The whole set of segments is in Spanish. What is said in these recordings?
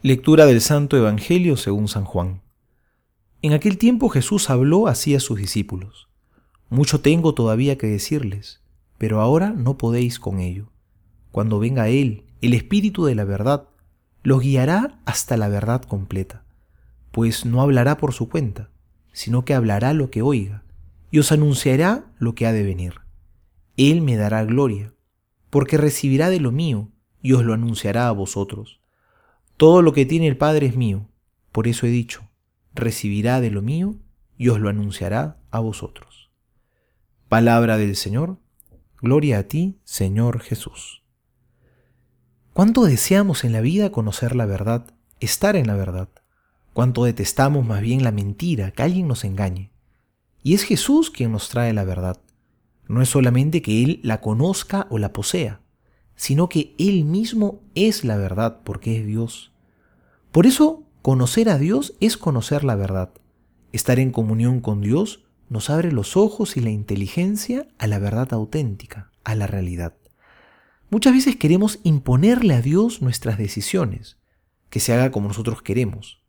Lectura del Santo Evangelio según San Juan. En aquel tiempo Jesús habló así a sus discípulos. Mucho tengo todavía que decirles, pero ahora no podéis con ello. Cuando venga Él, el Espíritu de la verdad, los guiará hasta la verdad completa, pues no hablará por su cuenta, sino que hablará lo que oiga, y os anunciará lo que ha de venir. Él me dará gloria, porque recibirá de lo mío, y os lo anunciará a vosotros. Todo lo que tiene el Padre es mío, por eso he dicho, recibirá de lo mío y os lo anunciará a vosotros. Palabra del Señor, gloria a ti, Señor Jesús. ¿Cuánto deseamos en la vida conocer la verdad, estar en la verdad? ¿Cuánto detestamos más bien la mentira, que alguien nos engañe? Y es Jesús quien nos trae la verdad. No es solamente que Él la conozca o la posea, sino que Él mismo es la verdad porque es Dios. Por eso, conocer a Dios es conocer la verdad. Estar en comunión con Dios nos abre los ojos y la inteligencia a la verdad auténtica, a la realidad. Muchas veces queremos imponerle a Dios nuestras decisiones, que se haga como nosotros queremos.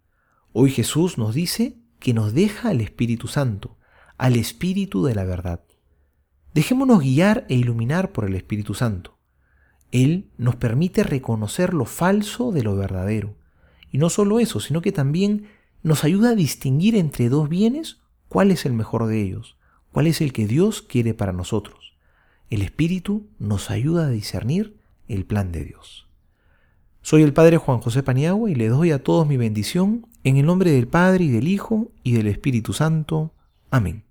Hoy Jesús nos dice que nos deja al Espíritu Santo, al Espíritu de la verdad. Dejémonos guiar e iluminar por el Espíritu Santo. Él nos permite reconocer lo falso de lo verdadero. Y no solo eso, sino que también nos ayuda a distinguir entre dos bienes cuál es el mejor de ellos, cuál es el que Dios quiere para nosotros. El Espíritu nos ayuda a discernir el plan de Dios. Soy el Padre Juan José Paniagua y le doy a todos mi bendición en el nombre del Padre y del Hijo y del Espíritu Santo. Amén.